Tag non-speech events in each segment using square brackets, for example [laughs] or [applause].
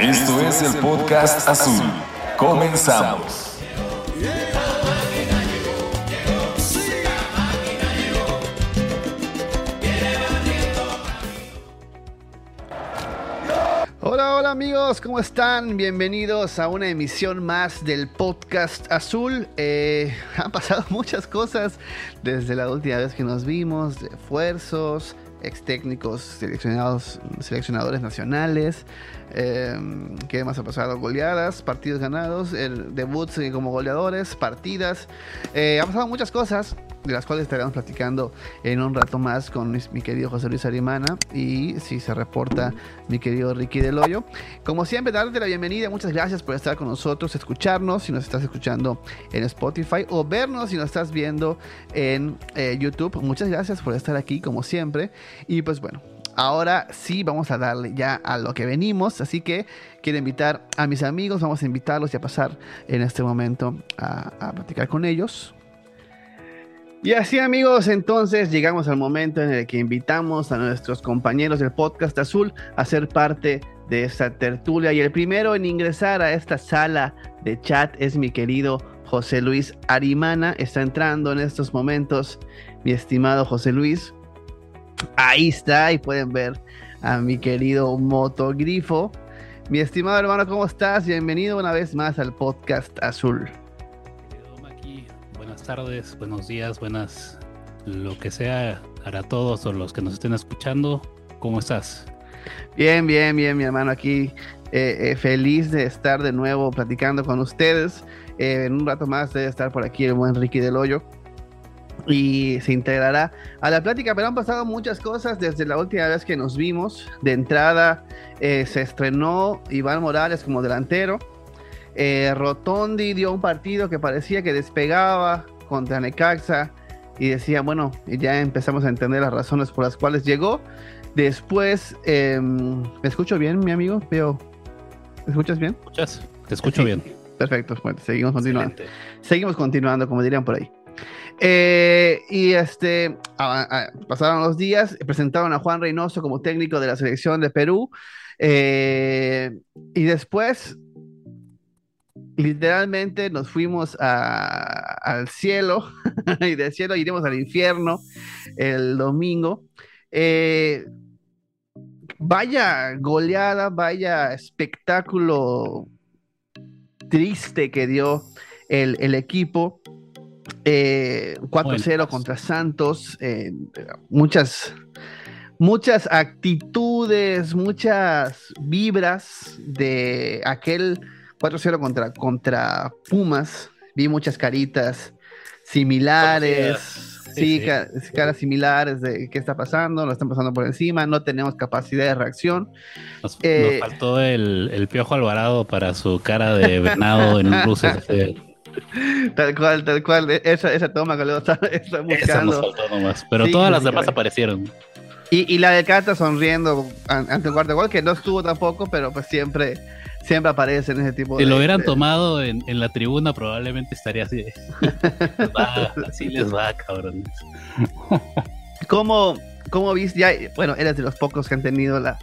Esto es el podcast azul. Comenzamos. Hola, hola amigos, ¿cómo están? Bienvenidos a una emisión más del podcast azul. Eh, [laughs] han pasado muchas cosas desde la última vez que nos vimos, esfuerzos, ex técnicos seleccionados, seleccionadores nacionales. Eh, ¿Qué más ha pasado? Goleadas, partidos ganados, el debuts como goleadores, partidas. Eh, han pasado muchas cosas de las cuales estaremos platicando en un rato más con mi querido José Luis Arimana y si se reporta mi querido Ricky Del Hoyo. Como siempre, darte la bienvenida, muchas gracias por estar con nosotros, escucharnos si nos estás escuchando en Spotify o vernos si nos estás viendo en eh, YouTube. Muchas gracias por estar aquí como siempre y pues bueno. Ahora sí vamos a darle ya a lo que venimos, así que quiero invitar a mis amigos, vamos a invitarlos y a pasar en este momento a, a platicar con ellos. Y así amigos, entonces llegamos al momento en el que invitamos a nuestros compañeros del podcast azul a ser parte de esta tertulia. Y el primero en ingresar a esta sala de chat es mi querido José Luis Arimana. Está entrando en estos momentos mi estimado José Luis. Ahí está y pueden ver a mi querido Motogrifo. Mi estimado hermano, ¿cómo estás? Bienvenido una vez más al podcast azul buenas tardes, buenos días, buenas, lo que sea para todos o los que nos estén escuchando. ¿Cómo estás? Bien, bien, bien, mi hermano, aquí eh, eh, feliz de estar de nuevo platicando con ustedes. Eh, en un rato más debe estar por aquí el buen Ricky del Hoyo y se integrará a la plática, pero han pasado muchas cosas desde la última vez que nos vimos. De entrada se estrenó Iván Morales como delantero. Eh, Rotondi dio un partido que parecía que despegaba contra Necaxa y decía, bueno, ya empezamos a entender las razones por las cuales llegó. Después, em, ¿me escucho bien, mi amigo? Veo, ¿me escuchas bien? ¿Escuchas? Te escucho bien. Perfecto, seguimos continuando. Seguimos continuando, como dirían por ahí. Eh, y este, pasaron los días, presentaron a Juan Reynoso como técnico de la selección de Perú. Eh, y después literalmente nos fuimos al cielo [laughs] y del cielo iremos al infierno el domingo. Eh, vaya goleada, vaya espectáculo triste que dio el, equipo. 4-0 eh, contra Santos, eh, muchas, muchas actitudes, muchas vibras de aquel 4-0 contra, contra Pumas. Vi muchas caritas similares. Sí, caras similares de qué está pasando, lo están pasando por encima, no tenemos capacidad de reacción. Nos, eh, faltó el, el, piojo alvarado para su cara de venado en un cruce. [laughs] [laughs] tal cual, tal cual, esa, esa toma que luego [laughs] está, está buscando. Esa nos faltó nomás, pero todas las demás aparecieron. Y, y, la de Cata sonriendo ante el cuarto gol, que no estuvo tampoco, pero pues siempre siempre aparece en ese tipo de. Si lo hubieran tomado en, la tribuna, probablemente estaría así. [laughs] así les va, cabrones. ¿Cómo, cómo viste? Ya, bueno, eres de los pocos que han tenido la,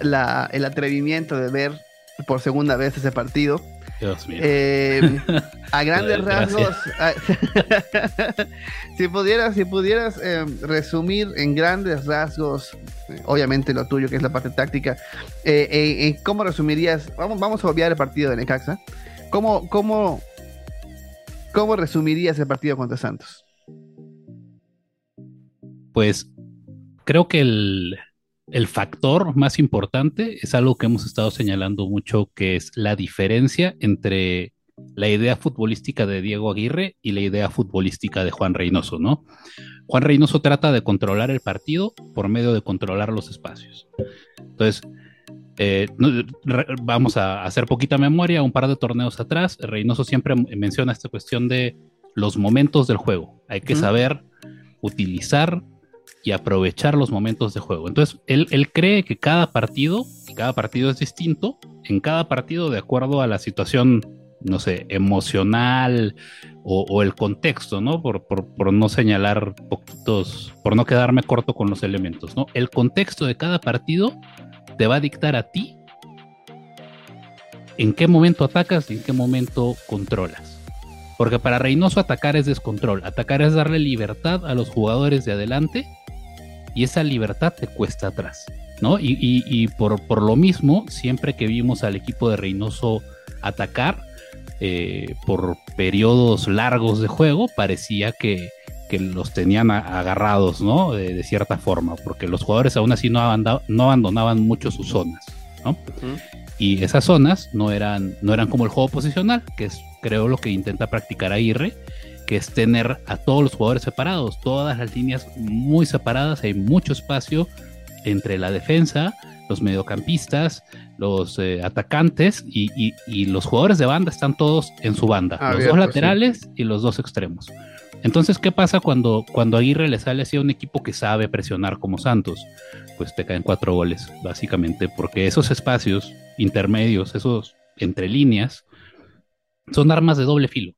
la, el atrevimiento de ver por segunda vez ese partido. Dios mío. Eh, [laughs] a grandes rasgos, [laughs] si pudieras, si pudieras eh, resumir en grandes rasgos, obviamente lo tuyo que es la parte táctica, eh, ¿cómo resumirías? Vamos, vamos a obviar el partido de Necaxa. ¿Cómo, cómo, cómo resumirías el partido contra Santos? Pues creo que el, el factor más importante es algo que hemos estado señalando mucho, que es la diferencia entre la idea futbolística de Diego Aguirre y la idea futbolística de Juan Reynoso, ¿no? Juan Reynoso trata de controlar el partido por medio de controlar los espacios. Entonces, eh, vamos a hacer poquita memoria, un par de torneos atrás, Reynoso siempre menciona esta cuestión de los momentos del juego. Hay que saber utilizar y aprovechar los momentos de juego. Entonces, él, él cree que cada partido, cada partido es distinto, en cada partido de acuerdo a la situación, no sé, emocional o, el contexto, ¿no? Por, por, no señalar poquitos, por no quedarme corto con los elementos, ¿no? El contexto de cada partido te va a dictar a ti en qué momento atacas y en qué momento controlas. Porque para Reynoso atacar es descontrol, atacar es darle libertad a los jugadores de adelante y esa libertad te cuesta atrás, ¿no? Y, por, por, lo mismo, siempre que vimos al equipo de Reynoso atacar eh, por periodos largos de juego, parecía que, que los tenían agarrados, ¿no? De, cierta forma, porque los jugadores aún así no, no abandonaban mucho sus zonas, ¿no? Y esas zonas no eran, no eran como el juego posicional, que es creo lo que intenta practicar Aguirre, que es tener a todos los jugadores separados, todas las líneas muy separadas, hay mucho espacio entre la defensa, los mediocampistas, los eh, atacantes y, los jugadores de banda están todos en su banda, los dos laterales y los dos extremos. Entonces, ¿qué pasa cuando, cuando Aguirre le sale así a un equipo que sabe presionar como Santos? Pues te caen cuatro goles, básicamente, porque esos espacios intermedios, esos entre líneas, son armas de doble filo.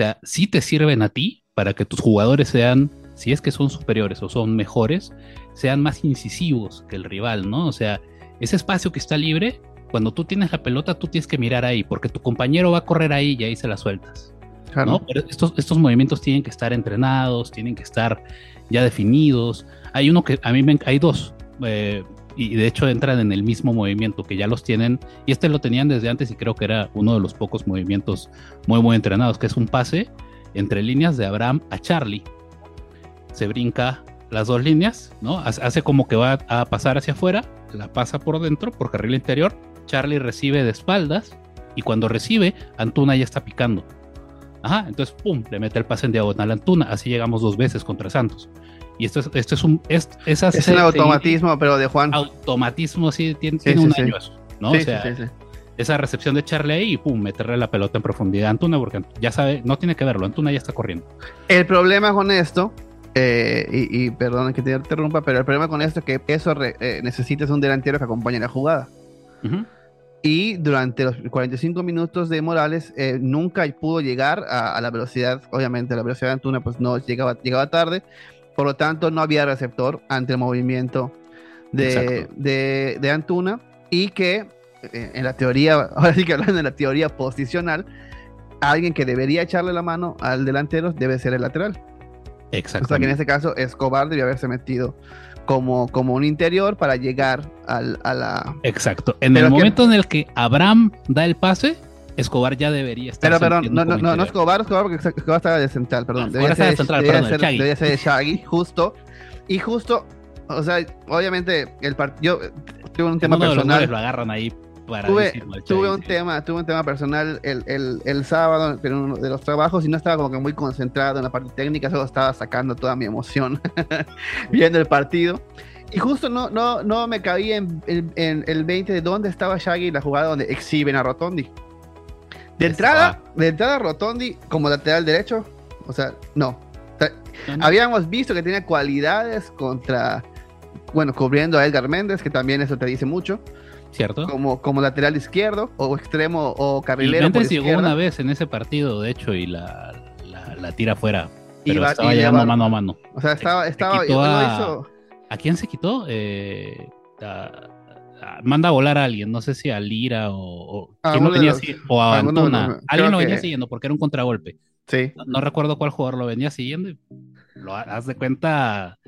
O sea, sí te sirven a ti para que tus jugadores sean, si es que son superiores o son mejores, sean más incisivos que el rival, ¿no? O sea, ese espacio que está libre, cuando tú tienes la pelota, tú tienes que mirar ahí, porque tu compañero va a correr ahí y ahí se la sueltas. ¿no? Pero estos, estos movimientos tienen que estar entrenados, tienen que estar ya definidos. Hay uno que a mí me, hay dos, eh, y de hecho entran en el mismo movimiento, que ya los tienen, y este lo tenían desde antes y creo que era uno de los pocos movimientos muy, muy entrenados, que es un pase entre líneas de Abraham a Charlie. Se brinca las dos líneas, ¿no? Hace como que va a pasar hacia afuera, la pasa por dentro, por carril interior, Charlie recibe de espaldas, y cuando recibe, Antuna ya está picando. Ajá, entonces, pum, le mete el pase en diagonal a Antuna. Así llegamos dos veces contra Santos. Y esto es, esto es un. Es, es un automatismo, pero de Juan. Automatismo, sí, tiene, un año eso, ¿no? o sea, esa recepción de Charlie ahí y pum, meterle la pelota en profundidad a Antuna, porque ya sabe, no tiene que verlo, Antuna ya está corriendo. El problema con esto, eh, y, perdón que te interrumpa, pero el problema con esto es que eso eh, necesitas un delantero que acompañe la jugada. Y durante los 45 minutos de Morales eh, nunca pudo llegar a, la velocidad, obviamente la velocidad de Antuna pues no llegaba, llegaba tarde, por lo tanto no había receptor ante el movimiento de, de, Antuna y que eh, en la teoría, [laughs] ahora sí que hablando de la teoría posicional, alguien que debería echarle la mano al delantero debe ser el lateral. Exacto. O sea que en este caso Escobar debía haberse metido como, como un interior para llegar al, a la... Exacto. En el momento en el que Abraham da el pase, Escobar ya debería estar. Pero, perdón, no, no, no, no, Escobar, Escobar, porque Escobar estaba de central, perdón. Ah, debería ser, de central, perdón, ser, Debería ser de Shaggy, justo. Y justo, o sea, obviamente, el partido. Tuve un tema personal. lo agarran ahí tuve, un tema, tuve un tema personal el, el, el, sábado en uno de los trabajos y no estaba como que muy concentrado en la parte técnica, solo estaba sacando toda mi emoción [laughs] viendo el partido. Y justo no, no, no me caí en, en, el 20 de dónde estaba Shaggy la jugada donde exhiben a Rotondi. De entrada, de entrada Rotondi como lateral derecho, o sea, no. Habíamos visto que tenía cualidades contra, bueno, cubriendo a Edgar Méndez, que también eso te dice mucho. ¿Cierto? Como, como lateral izquierdo o extremo o carrilero. Y llegó una vez en ese partido, de hecho, y la, la, tira fuera. Pero estaba llegando mano a mano. O sea, estaba. estaba a, quién se quitó? Eh, manda a volar a alguien, no sé si a Lira o, a o a Antuna. alguien lo venía siguiendo porque era un contragolpe. Sí. No, recuerdo cuál jugador lo venía siguiendo. Y lo haz de cuenta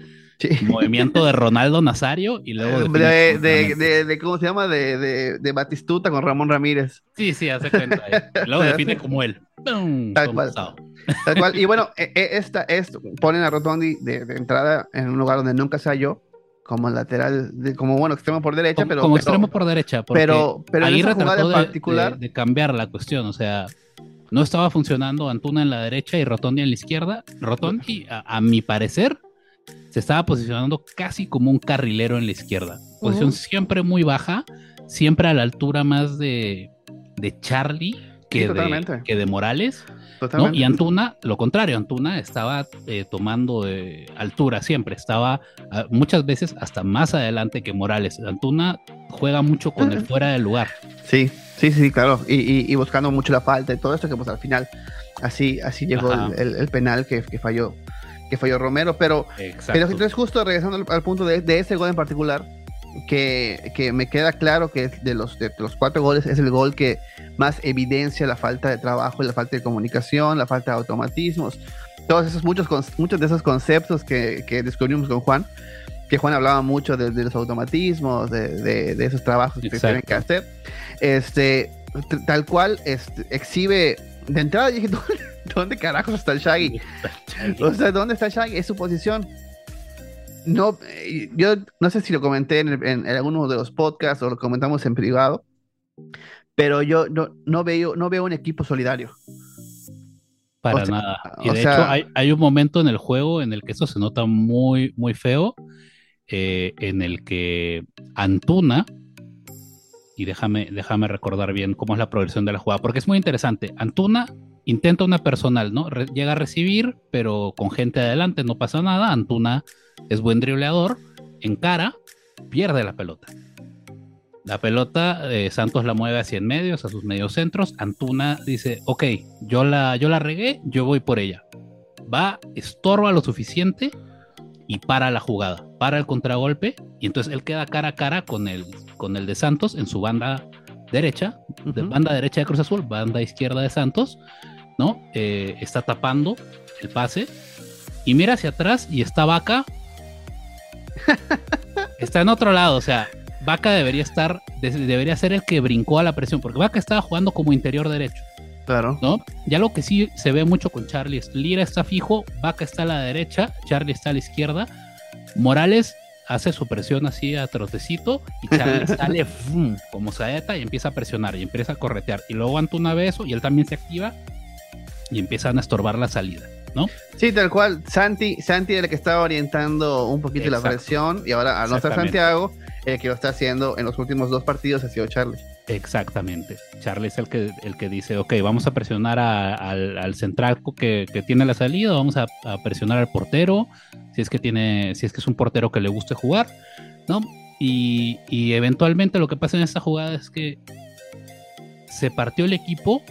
Movimiento de Ronaldo Nazario y luego de, de, ¿cómo se llama? De, de, Batistuta con Ramón Ramírez. Sí, sí, hace cuenta. [laughs] luego define como él. Tal cual. Tal cual. Y bueno, e, e, esta es, ponen a Rotondi de, entrada en un lugar donde nunca se halló, como lateral, como bueno, extremo por derecha, pero. Como extremo por derecha, pero, pero en esa jugada en particular. De, cambiar la cuestión, o sea, no estaba funcionando Antuna en la derecha y Rotondi en la izquierda. Rotondi, a mi parecer, se estaba posicionando casi como un carrilero en la izquierda. Posición siempre muy baja, siempre a la altura más de, de Charlie que, de, que de Morales. Y Antuna, lo contrario, Antuna estaba eh, tomando altura siempre, estaba ah, muchas veces hasta más adelante que Morales. Antuna juega mucho con el fuera del lugar. Sí, sí, sí, claro. Y, buscando mucho la falta y todo esto, que pues al final así, así llegó el, penal que, que falló que falló Romero, pero, pero entonces justo regresando al, punto de, ese gol en particular, que, que, me queda claro que de los, de los cuatro goles es el gol que más evidencia la falta de trabajo, la falta de comunicación, la falta de automatismos, todos esos muchos, muchos de esos conceptos que, que descubrimos con Juan, que Juan hablaba mucho de, los automatismos, de, de, esos trabajos que tienen que hacer. Este, tal cual este, exhibe de entrada [laughs] dije, ¿dónde, carajos está el Shaggy? [laughs] O sea, ¿dónde está el Shaggy? Es su posición. No, eh, yo no sé si lo comenté en, en, alguno de los podcasts o lo comentamos en privado, pero yo no, no, veo, no veo un equipo solidario. Para nada. Y de hecho, hay, hay, un momento en el juego en el que eso se nota muy, muy feo, eh, en el que Antuna, y déjame, déjame recordar bien cómo es la progresión de la jugada, porque es muy interesante. Antuna intenta una personal, ¿no? llega a recibir, pero con gente adelante no pasa nada. Antuna es buen dribleador, encara, pierde la pelota. La pelota, eh, Santos la mueve hacia en medios, a sus medios centros. Antuna dice, ok, yo la, yo la regué, yo voy por ella. Va, estorba lo suficiente y para la jugada, para el contragolpe y entonces él queda cara a cara con el, con el de Santos en su banda derecha, banda derecha de Cruz Azul, banda izquierda de Santos, ¿no? Eh, está tapando el pase y mira hacia atrás y está Vaca. [laughs] está en otro lado, o sea, Vaca debería estar, debería ser el que brincó a la presión, porque Vaca estaba jugando como interior derecho. Claro. ¿No? Ya lo que sí se ve mucho con Charlie es Lira está fijo, Vaca está a la derecha, Charlie está a la izquierda, Morales hace su presión así a trotecito y Charlie [laughs] sale como saeta y empieza a presionar y empieza a corretear. Y luego Antuna ve eso y él también se activa y empiezan a estorbar la salida. ¿No? Sí, tal cual. Santi, Santi era el que estaba orientando un poquito la presión y ahora al no estar Santiago, el que lo está haciendo en los últimos dos partidos ha sido Charlie. Exactamente. Charlie es el que, el que dice, ok, vamos a presionar al, central que, tiene la salida, vamos a, presionar al portero, si es que tiene, si es que es un portero que le guste jugar, ¿no? Y, y eventualmente lo que pasa en esta jugada es que se partió el equipo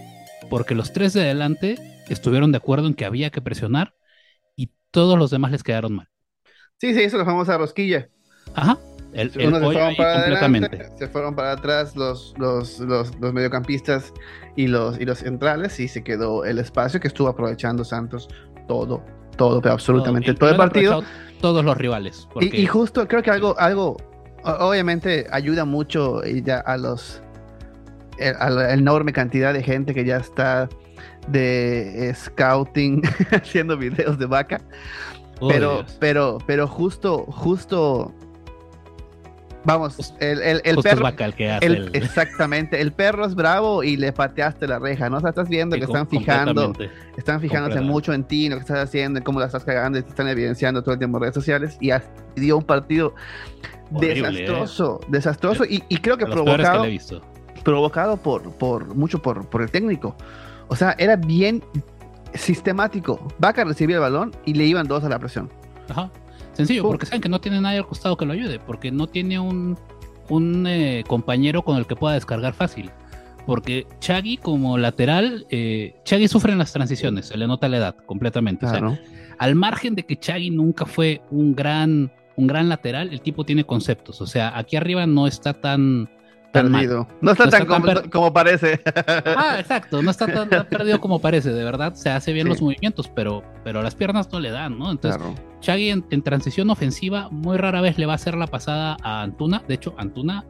porque los tres de adelante estuvieron de acuerdo en que había que presionar y todos los demás les quedaron mal. Sí, sí, eso lo vamos a rosquilla. Ajá, el, se, fueron para adelante, se fueron para atrás los, los, los, mediocampistas y los, y los centrales y se quedó el espacio que estuvo aprovechando Santos todo, todo, pero absolutamente todo, el partido. Todos los rivales. Y, justo creo que algo, algo obviamente ayuda mucho ya a los a la enorme cantidad de gente que ya está de scouting [laughs] haciendo videos de vaca. pero, pero, pero justo, justo Vamos, el, el, el perro. Exactamente, el perro es bravo y le pateaste la reja, ¿no? O sea, estás viendo que están fijando, están fijándose mucho en ti, en lo que estás haciendo, en cómo la estás cagando y te están evidenciando todo el tiempo en redes sociales y dio un partido desastroso, ¿eh? desastroso y, creo que provocado, provocado por, por mucho por, por el técnico. O sea, era bien sistemático. Vaca recibía el balón y le iban dos a la presión. Ajá. Sencillo, porque saben que no tiene nadie al costado que lo ayude, porque no tiene un, un eh, compañero con el que pueda descargar fácil. Porque Chagui como lateral, eh, Chagui sufre en las transiciones, se le nota la edad completamente. al margen de que Chagui nunca fue un gran, un gran lateral, el tipo tiene conceptos. O sea, aquí arriba no está tan perdido. No está tan, como, parece. Ah, exacto, no está tan, perdido como parece, de verdad. Se hace bien los movimientos, pero, pero las piernas no le dan, ¿no? Entonces, Chagui en, transición ofensiva muy rara vez le va a hacer la pasada a Antuna. De hecho, Antuna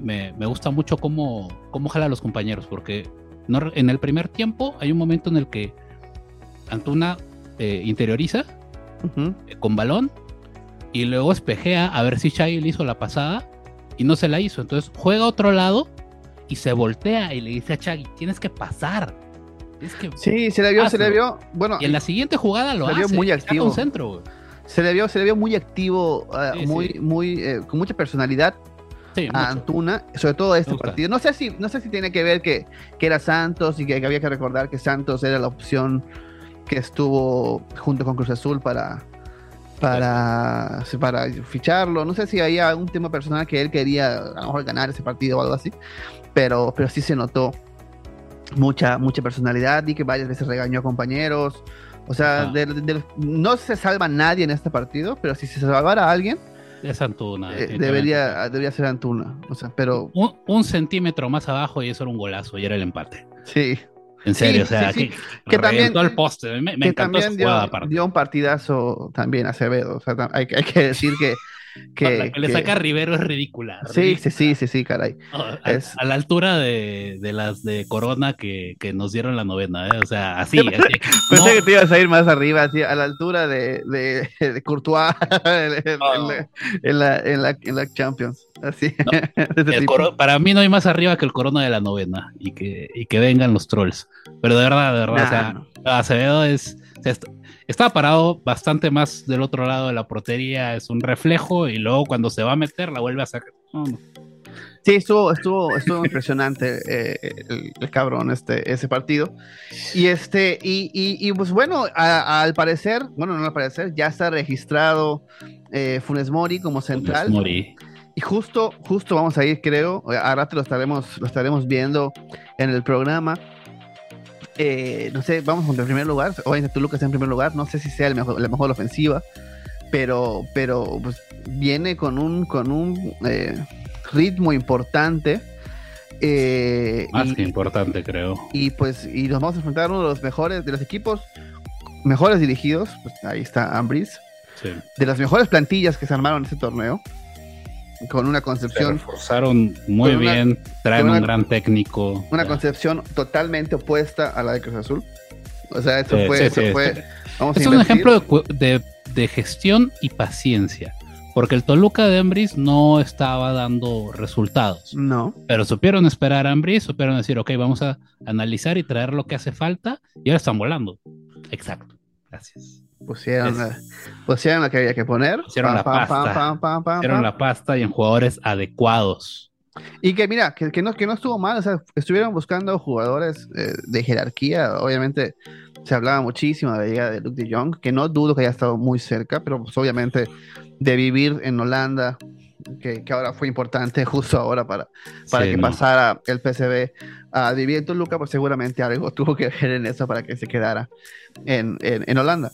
me, gusta mucho cómo, cómo jala a los compañeros, porque no, en el primer tiempo hay un momento en el que Antuna eh, interioriza eh, con balón y luego espejea a ver si Chagui le hizo la pasada y no se la hizo. Entonces juega a otro lado y se voltea y le dice a Chagui, tienes que pasar. que sí, se le vio, se le vio. Bueno, y en la siguiente jugada lo se hace. Vio muy activo. centro, se le vio, se le vio muy activo, ah, muy, muy, eh, con mucha personalidad. a Antuna, sobre todo este partido. No sé si, no sé si tiene que ver que, que era Santos y que, había que recordar que Santos era la opción que estuvo junto con Cruz Azul para, para, para ficharlo. No sé si había algún tema personal que él quería a lo mejor ganar ese partido o algo así, pero, pero sí se notó mucha, mucha personalidad y que varias veces regañó a compañeros. O sea, no se salva nadie en este partido, pero si se salvara a alguien, Es Antuna. Eh, debería, debería ser Antuna. O sea, pero. Un, un, centímetro más abajo y eso era un golazo y era el empate. Sí. En serio, o sea, que, que también, el poste. Me, me encantó también dio, dio, un partidazo también a Acevedo. O sea, hay, hay que decir que que, la que, le saca a Rivero es ridícula. Sí, sí, sí, sí, sí, caray. a, es... a, la altura de, de, las de Corona que, que, nos dieron la novena, ¿eh? o sea, así. así Pensé no. que te ibas a ir más arriba, así, a la altura de, de, de Courtois [laughs] en, oh. en, la, en, la, en, la, Champions. Así. No, [laughs] para mí no hay más arriba que el Corona de la novena y que, y que vengan los trolls. Pero de verdad, de verdad, nah, o sea. Acevedo es. O sea, estaba parado bastante más del otro lado de la portería, es un reflejo, y luego cuando se va a meter la vuelve a sacar. No, no. Sí, estuvo, estuvo, estuvo impresionante eh, el, el, cabrón este, ese partido. Y este, y, y, y pues bueno, a, a, al parecer, bueno, no al parecer, ya está registrado eh, Funes Mori como central. Funes Mori. Y justo, justo vamos a ir, creo, a rato lo estaremos, lo estaremos viendo en el programa. Eh, no sé, vamos con el primer lugar. Obviamente Toluca está en primer lugar. No sé si sea el mejor, la mejor ofensiva, pero, pero pues, viene con un, con un eh, ritmo importante. Eh, Más y, que importante, creo. Y pues, y nos vamos a enfrentar a uno de los mejores, de los equipos mejores dirigidos. Pues ahí está Ambris. Sí. De las mejores plantillas que se armaron en este torneo con una concepción. Se reforzaron muy una, bien, traen una, un gran técnico. Una ya. concepción totalmente opuesta a la de Cruz Azul. O sea, esto sí, fue. Sí, esto sí, fue vamos es a un ejemplo de, de, de, gestión y paciencia. Porque el Toluca de Ambris no estaba dando resultados. No. Pero supieron esperar a Ambris, supieron decir, ok, vamos a analizar y traer lo que hace falta. Y ahora están volando. Exacto. Gracias. Pusieron, la, pusieron lo que había que poner. Pusieron, la, pasta. pusieron la pasta y en jugadores adecuados. Y que mira, que, que, no, que no estuvo mal, o sea, estuvieron buscando jugadores eh, de jerarquía, obviamente se hablaba muchísimo de la llegada de Luke de Jong, que no dudo que haya estado muy cerca, pero pues obviamente de vivir en Holanda, que, que ahora fue importante justo ahora para, para sí, que no. pasara el PCB a vivir en Toluca, pues seguramente algo [laughs] tuvo que ver en eso para que se quedara en, en, en Holanda.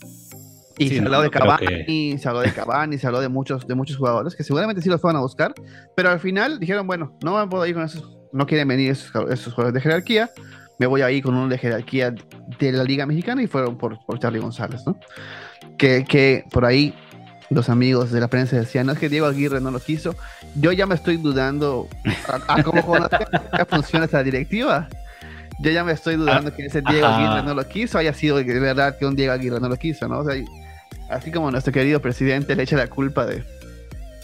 Y sí, se, habló no, de Cavani, que... se habló de Cavani, se habló de muchos, de muchos jugadores que seguramente sí los van a buscar, pero al final dijeron, bueno, no me puedo ir con esos, no quieren venir esos, esos jugadores de jerarquía, me voy a ir con uno de jerarquía de la Liga Mexicana y fueron por, por Charlie González, ¿no? Que, que por ahí los amigos de la prensa decían, no es que Diego Aguirre no lo quiso, yo ya me estoy dudando a, a cómo [laughs] funciona esta directiva. Yo ya me estoy dudando ah, que ese Diego. Aguirre no lo quiso, haya sido de verdad que un Diego Aguirre no lo quiso, ¿no? O sea, así como nuestro querido presidente le echa la culpa de,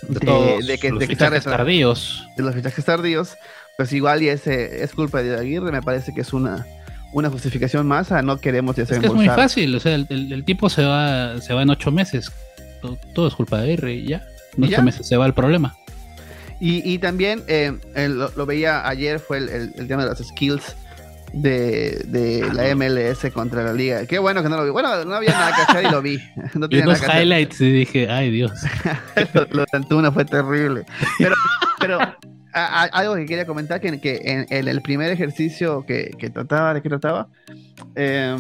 de, de, de que, los de fichajes tardíos. De los fichajes tardíos, pues igual y ese es culpa de Aguirre, me parece que es una, una justificación más a no queremos ya es, que es muy fácil, o sea, el, el, el, tipo se va, se va en ocho meses, todo, todo es culpa de Aguirre y ya, en ocho ¿Ya? meses se va el problema. Y, y también eh, lo, lo, veía ayer, fue el, el, tema de las skills de, de ah, la MLS contra la liga. Qué bueno que no lo vi. Bueno, no había nada que hacer y lo vi. [laughs] No vi los highlights y dije, ay Dios. [laughs] lo, lo de Antuna fue terrible. Pero, pero a, a, algo que quería comentar, que, que en, en, el primer ejercicio que, que trataba, ¿de qué trataba? Eh,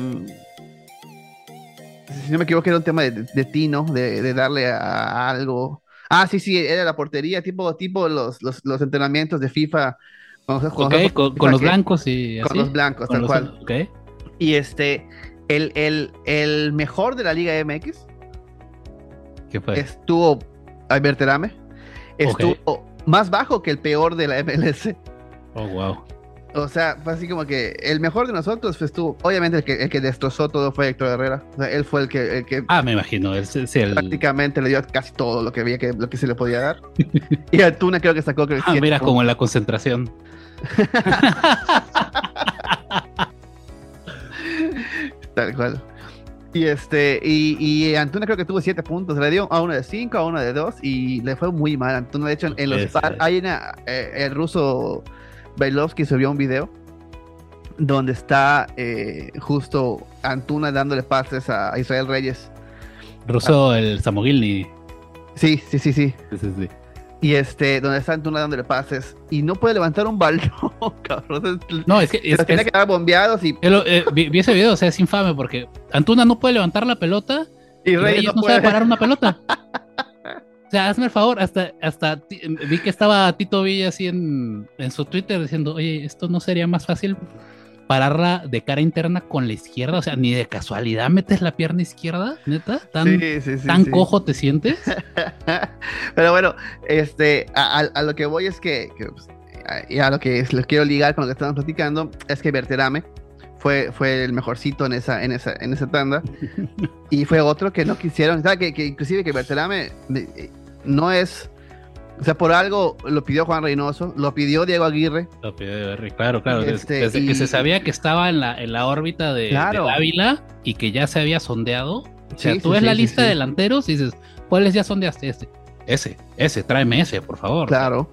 si no me equivoco, era un tema de, de Tino, de, de darle a, a, algo. Ah, sí, sí, era la portería, tipo, tipo los, los, los entrenamientos de FIFA con, okay, con, con los blancos y así. Con los blancos, con tal los, cual. Okay. Y este, el, el, el, mejor de la Liga MX. ¿Qué fue? Estuvo Alberterame. Estuvo okay. más bajo que el peor de la MLS. Oh, wow. O sea, fue así como que el mejor de nosotros pues, estuvo. Obviamente, el que, el que destrozó todo fue Héctor Herrera. O sea, él fue el que. El que ah, me imagino. Él, sí, el... Prácticamente le dio casi todo lo que había que, lo que se le podía dar. y Altuna creo que sacó. Creo, ah, mira, como en la concentración. [laughs] Tal cual. Y este, y, y, Antuna creo que tuvo 7 puntos, le dio a uno de 5, a uno de 2 y le fue muy mal. Antuna, de hecho, en, en los par, hay una, eh, el ruso Bailovsky subió un video donde está eh, justo Antuna dándole pases a Israel Reyes. Ruso, ah. el Samogilny. Sí, sí, sí, sí. sí, sí, sí. Y este, donde está Antuna dándole pases y no puede levantar un balón, [laughs] cabrón. No, es que. Es, tiene que dar bombeados y. El, eh, vi, vi, ese video, o sea, es infame porque Antuna no puede levantar la pelota y, y Reyes no, no puede. sabe parar una pelota. [laughs] o sea, hazme el favor, hasta, hasta vi que estaba Tito Villa así en, en su Twitter diciendo, oye, esto no sería más fácil pararla de cara interna con la izquierda, o sea, ni de casualidad metes la pierna izquierda, neta, tan, tan cojo te sientes. [laughs] Pero bueno, este, a, lo que voy es que, pues, y a lo que les quiero ligar con lo que estamos platicando, es que Verterame fue, fue el mejorcito en esa, en esa, en esa tanda. [laughs] y fue otro que no quisieron, o que, que inclusive que Verterame eh, no es o sea, por algo lo pidió Juan Reynoso, lo pidió Diego Aguirre. Lo pidió Diego Aguirre, claro, claro. Este, desde, que se sabía que estaba en la, en la órbita de, Ávila y que ya se había sondeado. O sea, tú ves la lista de delanteros y dices, ¿cuáles ya sondeaste? Este. Ese, ese, tráeme ese, por favor. Claro.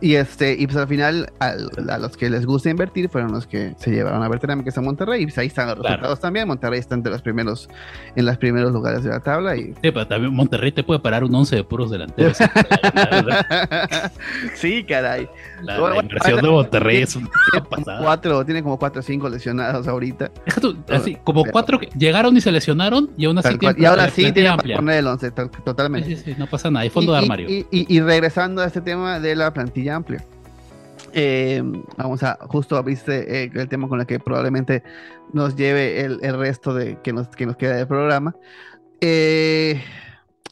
Y este, y pues al final, a, los que les gusta invertir fueron los que se llevaron a es a Monterrey, y pues ahí están los resultados también. Monterrey está entre los primeros, en los primeros lugares de la tabla. Y... Sí, pero también Monterrey te puede parar un 11 de puros delanteros. [laughs] sí, caray. La, inversión de Monterrey es una pasada. Cuatro, tiene como cuatro o cinco lesionados ahorita. así, como cuatro que llegaron y se lesionaron, y aún así Y ahora sí tiene que poner el 11, totalmente. Sí, sí, no pasa nada, hay fondo de armario. y regresando a este tema de la plantilla amplio. Eh, vamos a, justo abriste eh, el tema con el que probablemente nos lleve el, resto de que nos, que nos queda del programa. Eh,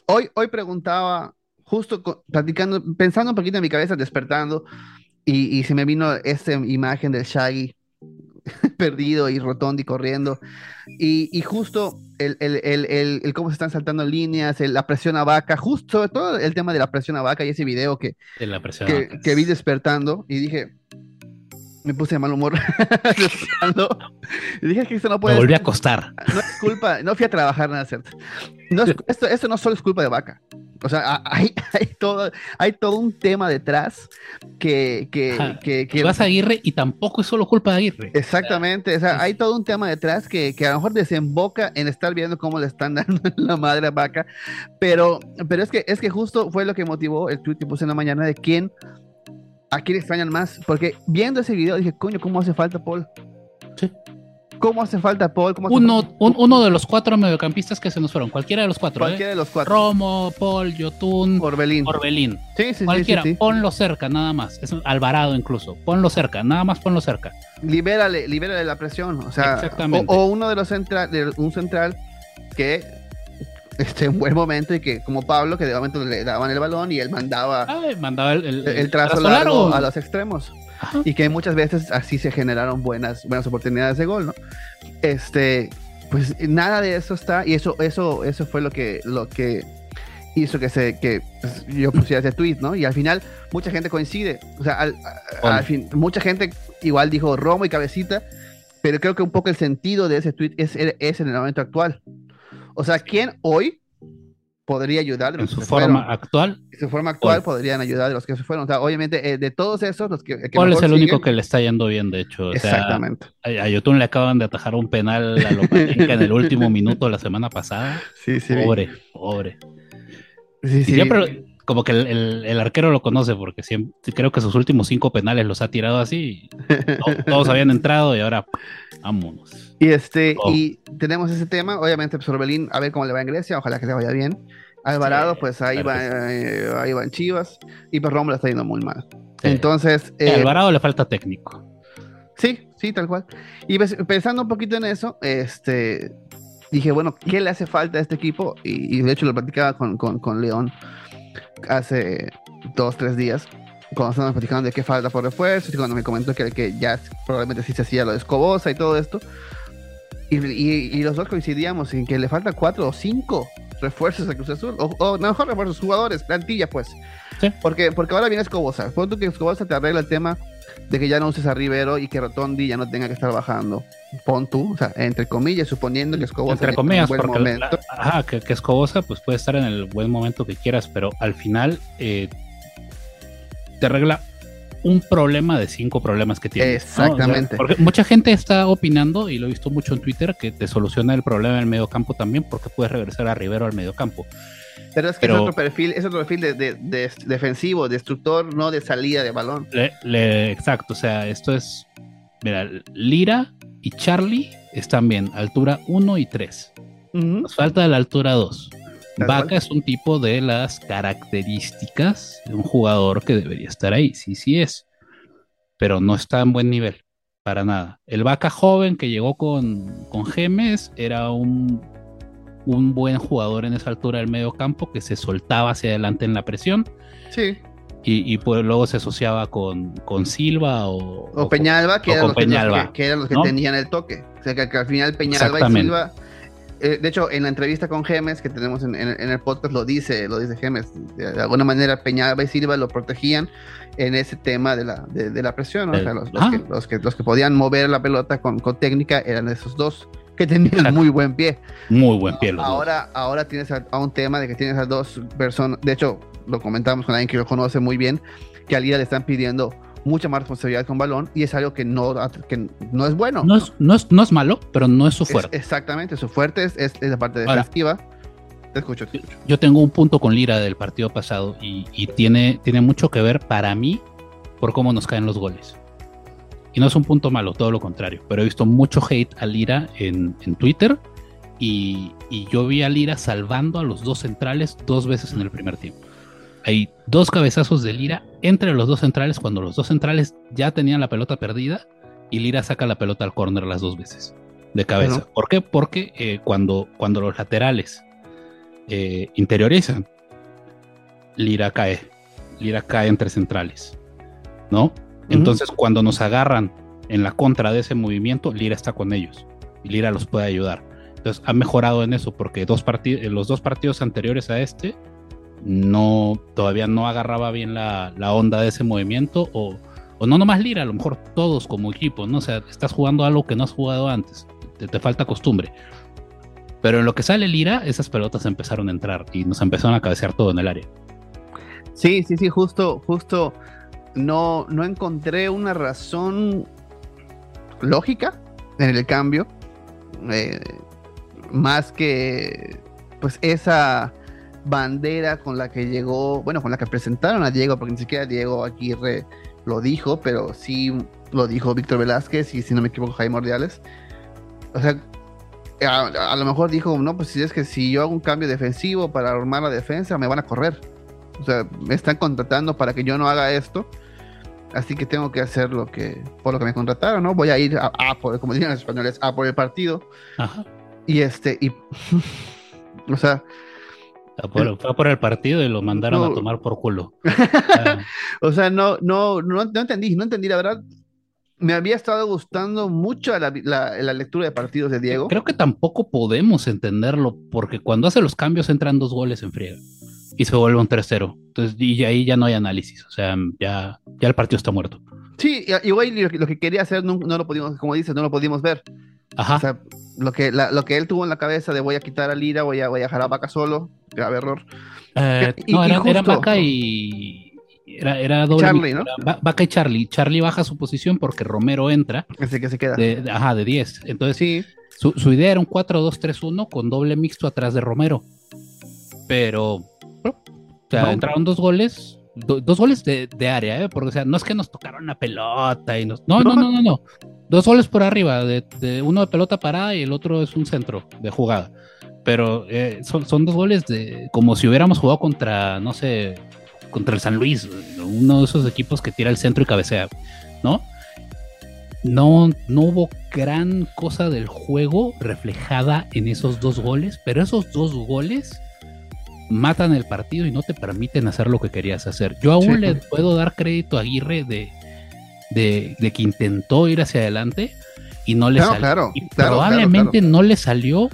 hoy, hoy preguntaba, justo platicando, pensando un poquito en mi cabeza, despertando, y, y se me vino esta imagen del Shaggy [laughs] perdido y rotondi corriendo. Y, justo el, el, cómo se están saltando líneas, la presión a vaca, justo sobre todo el tema de la presión a vaca y ese video que, que, vi despertando y dije, me puse de mal humor [laughs] y dije que esto no puede. Me volví a acostar. No es culpa, no fui a trabajar nada, ¿cierto? No [laughs] esto, esto no solo es culpa de vaca. O sea, [laughs] hay, hay, todo, hay todo un tema detrás que... que, que, que vas a Aguirre y tampoco es solo culpa de Aguirre. Exactamente, o sea, hay todo un tema detrás que, que a lo mejor desemboca en estar viendo cómo le están [laughs] dando la madre a Vaca, pero, pero es, que, es que justo fue lo que motivó el tweet que puse en la mañana de quién, a quién extrañan más, porque viendo ese video dije, coño, ¿cómo hace falta Paul? Sí. ¿Cómo hace falta Paul? uno, uno de los cuatro mediocampistas que se nos fueron, cualquiera de los cuatro. ¿eh? Cualquiera de los cuatro. Romo, Paul, Yotun, Orbelín. Orbelín. Sí, sí, cualquiera, ponlo cerca, nada más. Es Alvarado incluso. Ponlo cerca, nada más ponlo cerca. Libérale, libérale la presión. O sea, O, uno de los central, un central que esté en buen momento y que, como Pablo, que de momento le daban el balón y él mandaba, mandaba el, el, trazo, largo a los extremos y que muchas veces así se generaron buenas, buenas oportunidades de gol, ¿no? Este, pues nada de eso está, y eso, eso, eso fue lo que, lo que hizo que se, que pues, yo pusiera ese tweet, ¿no? Y al final mucha gente coincide, o sea, al, fin, mucha gente igual dijo Romo y Cabecita, pero creo que un poco el sentido de ese tweet es, es en el momento actual. O sea, ¿quién hoy podría ayudar. en su forma actual. En su forma actual podrían ayudar de los que se fueron. O sea, obviamente, eh, de todos esos, los que. ¿Cuál es el único que le está yendo bien, de hecho? Exactamente. a, Yotun le acaban de atajar un penal a en el último minuto la semana pasada. [laughs] Sí, sí. Pobre, pobre. Sí, sí. Como que el, arquero lo conoce porque siempre, creo que sus últimos cinco penales los ha tirado así. [laughs] todos habían entrado y ahora vámonos. Y este, oh. y tenemos ese tema, obviamente, pues Orbelín, a ver cómo le va en Grecia, ojalá que le vaya bien. Alvarado, pues ahí va, eh, ahí va en Chivas, y pues Romo le está yendo muy mal. Entonces. Eh, Alvarado le falta técnico. Sí, sí, tal cual. Y pues, pensando un poquito en eso, este dije, bueno, ¿qué le hace falta a este equipo? Y, de hecho lo platicaba con, con, con, León hace dos, tres días, cuando estábamos platicando de qué falta por refuerzos, y cuando me comentó que, que ya probablemente sí se hacía lo de Escobosa y todo esto. Y, los dos coincidíamos en que le falta cuatro o cinco refuerzos a Cruz Azul, o, mejor refuerzos, jugadores, plantilla, pues. Porque, porque ahora viene Escobosa. Pon tú que Escobosa te arregla el tema de que ya no uses a Rivero y que Rotondi ya no tenga que estar bajando. Pon tú, o sea, entre comillas, suponiendo que Escobosa entre comillas, en buen momento. ajá, que, Escobosa pues puede estar en el buen momento que quieras, pero al final eh, te arregla un problema de cinco problemas que tiene. Exactamente. porque mucha gente está opinando, y lo he visto mucho en Twitter, que te soluciona el problema en el medio campo también, porque puedes regresar a Rivero al medio campo. Pero es que es otro perfil, es otro perfil de, defensivo, destructor, no de salida de balón. exacto, o sea, esto es. Mira, Lira y Charlie están bien, altura 1 y 3. Nos falta la altura 2. Vaca es un tipo de las características de un jugador que debería estar ahí, sí, sí es, pero no está en buen nivel, para nada. El Vaca joven que llegó con, con Gemes era un, un buen jugador en esa altura del medio campo que se soltaba hacia adelante en la presión. Sí. Y, pues luego se asociaba con, con Silva o, o, Peñalba, que, eran los, que, eran los que, tenían el toque. O sea, que, al final Peñalba y Silva eh, de hecho, en la entrevista con Gemes que tenemos en, el podcast lo dice, lo dice Gemes. De, alguna manera Peñalba y Silva lo protegían en ese tema de la, de, la presión. O sea, los, ah. que, los, que, los, que, podían mover la pelota con, con, técnica eran esos dos que tenían muy buen pie. Muy buen pie. ahora, ahora tienes a, un tema de que tienes a dos personas. De hecho, lo comentamos con alguien que lo conoce muy bien, que al día le están pidiendo mucha más responsabilidad con balón y es algo que no, que no es bueno. No es, no, es, no es malo, pero no es su fuerte. exactamente, su fuerte es, es, la parte defensiva. te escucho, te escucho. Yo tengo un punto con Lira del partido pasado y, y, tiene, tiene mucho que ver para mí por cómo nos caen los goles. Y no es un punto malo, todo lo contrario, pero he visto mucho hate a Lira en, en Twitter y, y yo vi a Lira salvando a los dos centrales dos veces en el primer tiempo hay dos cabezazos de Lira entre los dos centrales cuando los dos centrales ya tenían la pelota perdida y Lira saca la pelota al córner las dos veces de cabeza. ¿Por qué? Porque eh, cuando, cuando los laterales eh, interiorizan, Lira cae. Lira cae entre centrales. ¿No? Entonces, cuando nos agarran en la contra de ese movimiento, Lira está con ellos y Lira los puede ayudar. Entonces, ha mejorado en eso porque dos los dos partidos anteriores a este no, todavía no agarraba bien la, onda de ese movimiento o, no nomás Lira, a lo mejor todos como equipo, ¿no? O sea, estás jugando algo que no has jugado antes, te, falta costumbre. Pero en lo que sale Lira, esas pelotas empezaron a entrar y nos empezaron a cabecear todo en el área. Sí, sí, sí, justo, justo no, no encontré una razón lógica en el cambio, eh, más que pues esa bandera con la que llegó, bueno, con la que presentaron a Diego, porque ni siquiera Diego Aguirre lo dijo, pero sí lo dijo Víctor Velázquez y si no me equivoco Jaime Ordiales. O sea, a, lo mejor dijo, no, pues si es que si yo hago un cambio defensivo para armar la defensa, me van a correr. O sea, me están contratando para que yo no haga esto. Así que tengo que hacer lo que, por lo que me contrataron, ¿no? Voy a ir a, por, como los españoles, a por el partido. Y este, y, [laughs] o sea, fue por el partido y lo mandaron a tomar por culo. [laughs] o sea, no, no, no, no, entendí, no entendí, la verdad. Me había estado gustando mucho la, la, lectura de partidos de Diego. Creo que tampoco podemos entenderlo, porque cuando hace los cambios entran dos goles en friega y se vuelve un tercero. Entonces, y ahí ya no hay análisis, o sea, ya, ya el partido está muerto. Sí, igual lo que quería hacer no, no lo pudimos, como dices, no lo pudimos ver. Ajá. O sea, lo que, lo que él tuvo en la cabeza de voy a quitar a Lira, voy a, voy a dejar a Vaca solo, grave error. Eh, no, era, Vaca y. Era, era doble. Charlie, ¿no? Vaca y Charlie. Charlie baja su posición porque Romero entra. Así que se queda. De, ajá, de 10. Entonces, sí. Su, su idea era un 4-2-3-1 con doble mixto atrás de Romero. Pero. O sea, entraron dos goles dos goles de, de, área, ¿eh? porque o sea, no es que nos tocaron la pelota y nos... No, no, no, no, no. Dos goles por arriba, de, uno de pelota parada y el otro es un centro de jugada. Pero eh, son, son, dos goles de como si hubiéramos jugado contra, no sé, contra el San Luis, uno de esos equipos que tira el centro y cabecea, ¿no? No, no hubo gran cosa del juego reflejada en esos dos goles, pero esos dos goles matan el partido y no te permiten hacer lo que querías hacer. Yo aún le puedo dar crédito a Aguirre de, de, que intentó ir hacia adelante y no le salió. y probablemente no le salió.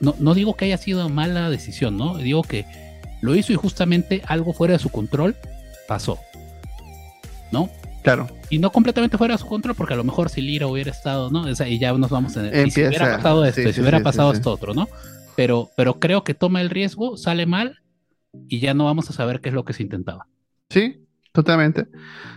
No, no digo que haya sido mala decisión, ¿no? Digo que lo hizo y justamente algo fuera de su control pasó. ¿No? Claro. Y no completamente fuera de su control, porque a lo mejor si Lira hubiera estado, ¿no? y ya nos vamos a. Y si hubiera pasado esto, si hubiera pasado esto otro, ¿no? Pero, pero creo que toma el riesgo, sale mal y ya no vamos a saber qué es lo que se intentaba. Sí, Totalmente,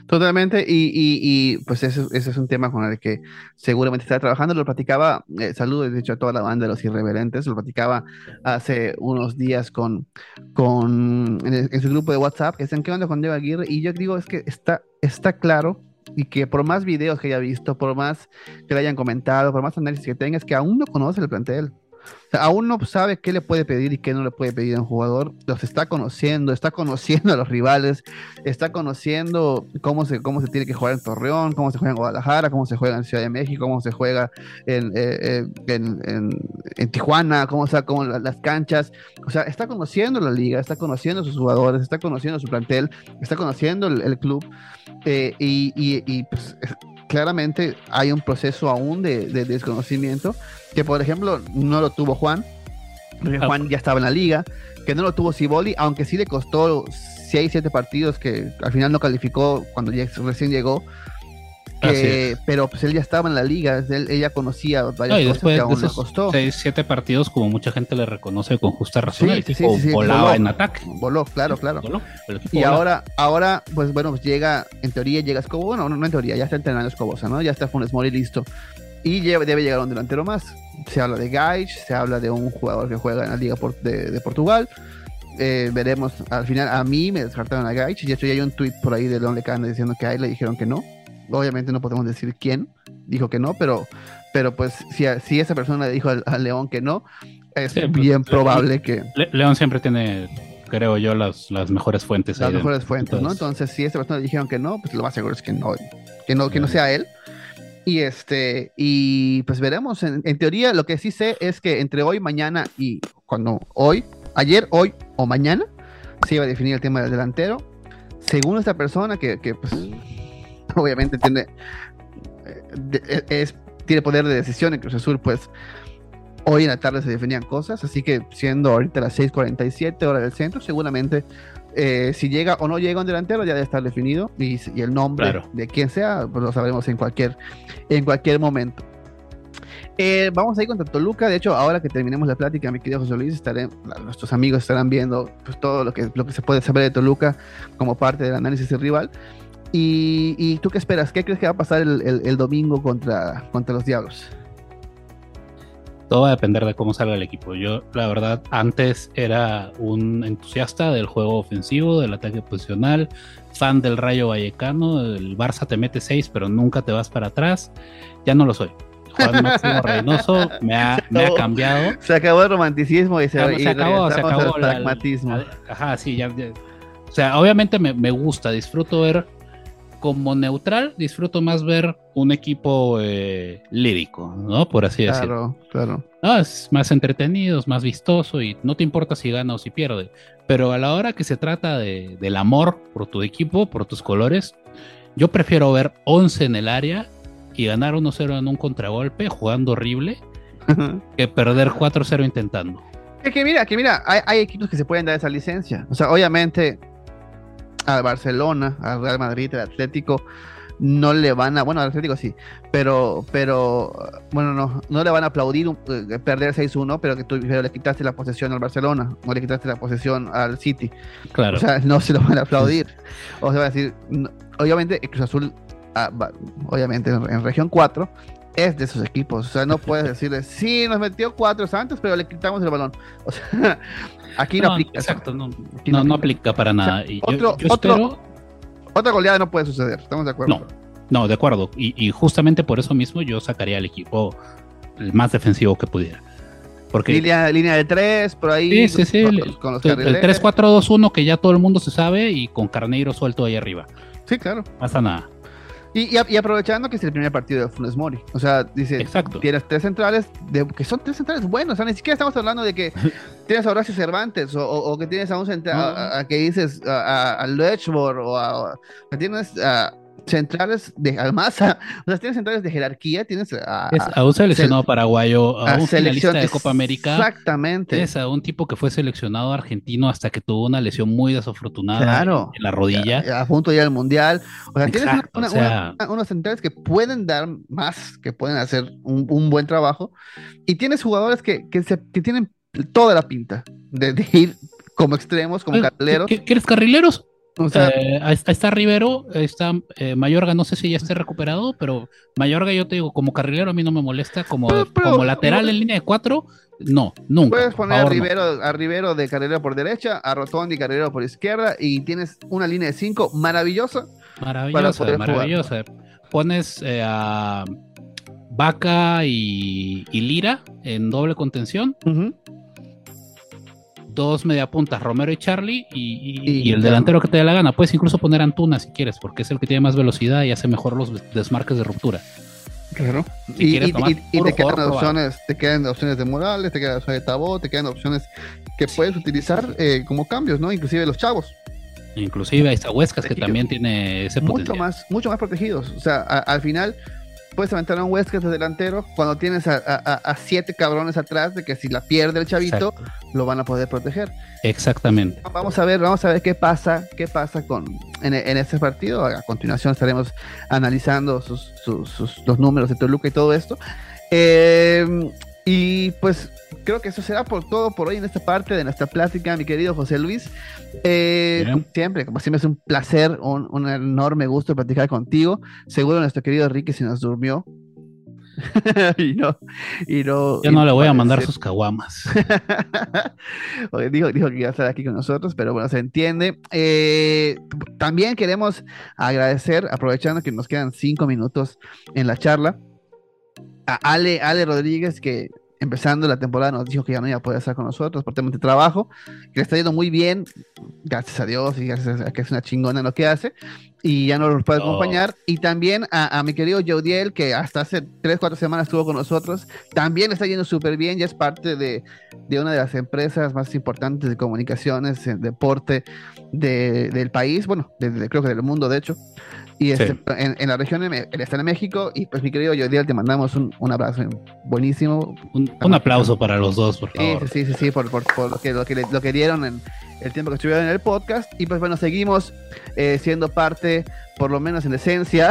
totalmente. Y, y, pues ese, ese, es un tema con el que seguramente está trabajando. Lo platicaba, eh, saludos de hecho a toda la banda de los irreverentes, lo platicaba hace unos días con, con en, su grupo de WhatsApp, que están ¿qué onda con Diego Aguirre? Y yo digo, es que está, está claro y que por más videos que haya visto, por más que le hayan comentado, por más análisis que tenga, es que aún no conoce el plantel. Aún no sabe qué le puede pedir y qué no le puede pedir a un jugador. Los está conociendo, está conociendo a los rivales, está conociendo cómo se, cómo se tiene que jugar en Torreón, cómo se juega en Guadalajara, cómo se juega en Ciudad de México, cómo se juega en, eh, eh, en, Tijuana, cómo, cómo las canchas. O sea, está conociendo la liga, está conociendo a sus jugadores, está conociendo su plantel, está conociendo el, club. Eh, y, y, pues claramente hay un proceso aún de, desconocimiento, que por ejemplo no lo tuvo Juan, ah, Juan ya estaba en la liga, que no lo tuvo Ciboli, aunque sí le costó 6, 7 partidos que al final no calificó cuando recién llegó, pero pues él ya estaba en la liga, él, ella conocía varias cosas que aún le costó. Seis, siete partidos, como mucha gente le reconoce con justa razón, el tipo volaba en ataque. Voló, claro, claro. y ahora, ahora, pues bueno, pues llega, en teoría llega Escobosa, bueno, no, no, en teoría, ya está entrenando Escobosa, ¿no? Ya está Funes Mori listo. Y debe llegar un delantero más. Se habla de Gaich, se habla de un jugador que juega en la Liga de, Portugal. Eh, veremos, al final a mí me descartaron a Gaich, y hecho ya hay un tweet por ahí de León Lecano diciendo que a él le dijeron que no obviamente no podemos decir quién dijo que no, pero, pero pues si, si esa persona le dijo al, León que no, es pues, bien probable que... León siempre tiene, creo yo, las, las mejores fuentes. Las mejores fuentes, ¿no? Entonces, si esa persona le dijeron que no, pues lo más seguro es que no, que no, que no sea él. Y este, y pues veremos. En, teoría, lo que sí sé es que entre hoy, mañana y cuando hoy, ayer, hoy o mañana, se iba a definir el tema del delantero. Según esta persona, que, que pues [laughs] obviamente tiene, eh, es, tiene poder de decisión en Cruz Azul, pues hoy en la tarde se definían cosas, así que siendo ahorita las 6:47 hora del centro, seguramente eh, si llega o no llega un delantero ya debe estar definido y, el nombre de quien sea, pues lo sabremos en cualquier, en cualquier momento. Eh, vamos a ir contra Toluca. De hecho, ahora que terminemos la plática, mi querido José Luis, estaré, nuestros amigos estarán viendo pues, todo lo que, lo que se puede saber de Toluca como parte del análisis del rival. ¿Y, tú qué esperas? ¿Qué crees que va a pasar el, domingo contra, contra los Diablos? Todo va a depender de cómo salga el equipo. Yo, la verdad, antes era un entusiasta del juego ofensivo, del ataque posicional, fan del Rayo Vallecano. El Barça te mete seis, pero nunca te vas para atrás. Ya no lo soy. Juan Máximo [laughs] Reynoso me ha, cambiado. Se acabó el romanticismo y se, se acabó, se acabó el pragmatismo. ajá, sí, ya, O sea, obviamente me, me gusta, disfruto ver como neutral disfruto más ver un equipo eh, lírico, ¿no? Por así decirlo. Claro, claro. es más entretenido, es más vistoso y no te importa si gana o si pierde. Pero a la hora que se trata de, del amor por tu equipo, por tus colores, yo prefiero ver 11 en el área y ganar 1-0 en un contragolpe jugando horrible [laughs] que perder 4-0 intentando. Es que mira, que mira, hay, hay, equipos que se pueden dar esa licencia. O sea, obviamente al Barcelona, al Real Madrid, al Atlético, no le van a, bueno, al Atlético sí, pero, pero, bueno, no, no le van a aplaudir eh, perder 6-1, pero que tú pero le quitaste la posesión al Barcelona, o le quitaste la posesión al City. Claro. O sea, no se lo van a aplaudir. o se va a decir, obviamente, Cruz Azul, ah, obviamente, en, región 4, es de esos equipos. O sea, no puedes [laughs] decirle, sí, nos metió cuatro antes, pero le quitamos el balón. O sea, [laughs] Aquí no, aplica. Exacto, no, no, aplica para nada. otro, otro, otra goleada no puede suceder, ¿estamos de acuerdo? No, no de acuerdo. Y, justamente por eso mismo yo sacaría al equipo el más defensivo que pudiera. Porque, línea, línea de 3, por ahí. Sí, sí, sí. Con, los, el 3-4-2-1 que ya todo el mundo se sabe y con Carneiro suelto ahí arriba. Sí, claro. Pasa nada. Y, aprovechando que es el primer partido de Funes Mori. O sea, dice, tienes tres centrales, de, que son tres centrales buenos. O sea, ni siquiera estamos hablando de que [laughs] tienes a Horacio Cervantes o, que tienes a un central, a, que dices a, a, o a, tienes a centrales de [laughs] Almaza, o sea, tienes centrales de jerarquía, tienes a, a un seleccionado paraguayo, a, un finalista de Copa América. Exactamente. Es a un tipo que fue seleccionado argentino hasta que tuvo una lesión muy desafortunada en, la rodilla. A, punto de ir al mundial. O sea, tienes unos centrales que pueden dar más, que pueden hacer un, buen trabajo. Y tienes jugadores que, que, se, que tienen toda la pinta de, ir como extremos, como carrileros. ¿Quieres carrileros? O sea, eh, ahí, está, Rivero, está eh, Mayorga, no sé si ya esté recuperado, pero Mayorga yo te digo, como carrilero a mí no me molesta, como, como lateral en línea de cuatro, no, nunca. Puedes poner a Rivero, a Rivero de carrilero por derecha, a Rotondi carrilero por izquierda y tienes una línea de cinco maravillosa. Maravillosa, maravillosa. Pones eh, a Vaca y, Lira en doble contención. Dos media puntas, Romero y Charlie, y, el delantero que te dé la gana. Puedes incluso poner Antuna si quieres, porque es el que tiene más velocidad y hace mejor los desmarques de ruptura. Claro. y, te quedan opciones, te quedan opciones de Morales, te quedan opciones de Tabó, te quedan opciones que puedes utilizar eh, como cambios, ¿no? Inclusive los chavos. Inclusive hay Huescas que también tiene ese mucho Más, mucho más protegidos. O sea, al final puedes aventar a un Huescas de delantero cuando tienes a, siete cabrones atrás de que si la pierde el chavito, lo van a poder proteger. Exactamente. Vamos a ver, vamos a ver qué pasa, qué pasa con en, este partido. A continuación estaremos analizando sus, los números de Toluca y todo esto. Eh, y pues creo que eso será por todo por hoy en esta parte de nuestra plática, mi querido José Luis. Eh, siempre, como siempre, es un placer, un, enorme gusto platicar contigo. Seguro nuestro querido Ricky se nos durmió. [laughs] y no, y no, Yo no le voy a mandar sus caguamas. [laughs] dijo, dijo que iba a estar aquí con nosotros, pero bueno, se entiende. Eh, también queremos agradecer, aprovechando que nos quedan cinco minutos en la charla, a Ale, Ale Rodríguez, que empezando la temporada nos dijo que ya no iba a poder estar con nosotros por temas de trabajo, que le está yendo muy bien, gracias a Dios y gracias a que es una chingona lo que hace, y ya no nos puede acompañar. Y también a, mi querido Jodiel, que hasta hace 3, 4 semanas estuvo con nosotros, también está yendo súper bien, ya es parte de, de, una de las empresas más importantes de comunicaciones, en deporte del país, bueno, creo que del mundo de hecho. Y este, en, la región, él está en México. Y pues, mi querido Yodiel, te mandamos un, un abrazo buenísimo. Un, aplauso para los dos, por favor. Sí, sí, sí, sí, por, por, por, lo, que, lo, que, lo que dieron en, el tiempo que estuvieron en el podcast. Y pues bueno, seguimos eh, siendo parte, por lo menos en esencia,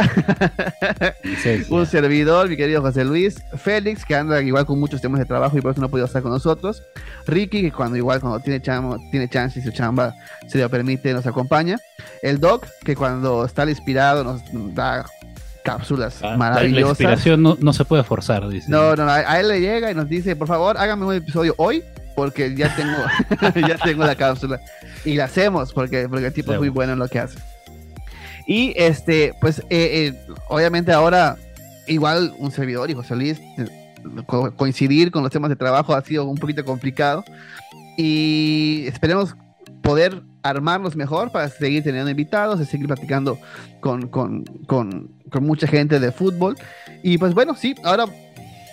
un servidor, mi querido José Luis, Félix, que anda igual con muchos temas de trabajo y por eso no ha podido estar con nosotros, Ricky, que cuando igual cuando tiene, chamo, tiene chance y su chamba se lo permite, nos acompaña, el Doc, que cuando está inspirado nos da cápsulas ah, maravillosas. La inspiración no, no, se puede forzar, dice. No, no, a él le llega y nos dice, por favor, hágame un episodio hoy porque ya tengo, [laughs] ya tengo la cápsula. Y la hacemos porque, porque el tipo es muy bueno en lo que hace. Y este, pues, eh, eh, obviamente ahora, igual un servidor y José Luis, eh, coincidir con los temas de trabajo ha sido un poquito complicado. Y esperemos poder armarnos mejor para seguir teniendo invitados, y seguir platicando con, con, con, con mucha gente de fútbol. Y pues bueno, sí, ahora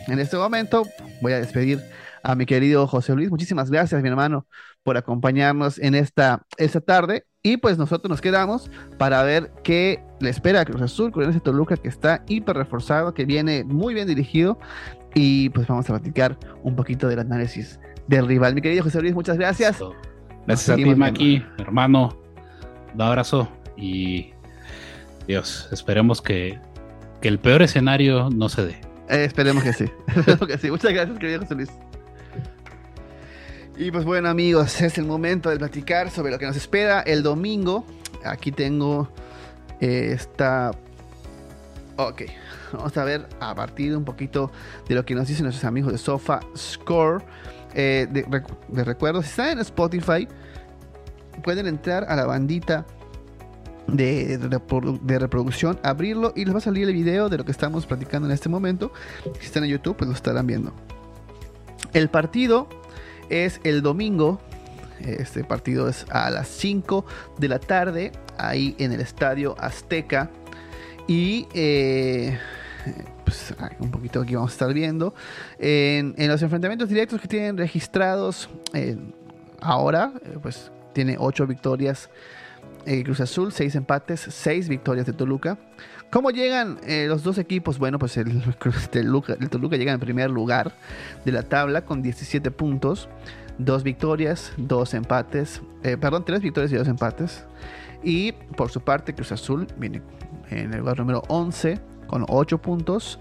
en este momento voy a despedir a mi querido José Luis. Muchísimas gracias, mi hermano, por acompañarnos en esta, esta tarde. Y pues nosotros nos quedamos para ver qué le espera a Cruz Azul con ese Toluca que está hiper reforzado, que viene muy bien dirigido. Y pues vamos a platicar un poquito del análisis del rival. Mi querido José Luis, muchas gracias. Gracias a ti, Maki, hermano. Un abrazo y Dios, esperemos que, que el peor escenario no se dé. Eh, esperemos que sí. [laughs] esperemos que sí. Muchas gracias, querido José Luis. Y pues bueno amigos, es el momento de platicar sobre lo que nos espera el domingo. Aquí tengo eh, esta... Ok, vamos a ver a partir un poquito de lo que nos dicen nuestros amigos de Sofa Score. Eh, de, recuerdo, si están en Spotify, pueden entrar a la bandita de, de, reproducción, abrirlo y les va a salir el video de lo que estamos platicando en este momento. Si están en YouTube, pues lo estarán viendo. El partido es el domingo. Este partido es a las 5 de la tarde, ahí en el Estadio Azteca. Y eh, pues, un poquito aquí vamos a estar viendo. En, los enfrentamientos directos que tienen registrados eh, ahora, eh, pues tiene 8 victorias Cruz Azul, 6 empates, 6 victorias de Toluca. ¿Cómo llegan los dos equipos? Bueno, pues el, [laughs] el, Toluca llega en primer lugar de la tabla con 17 puntos dos victorias, dos empates, eh, perdón, tres victorias y dos empates. Y por su parte, Cruz Azul viene en el lugar número 11 con 8 puntos,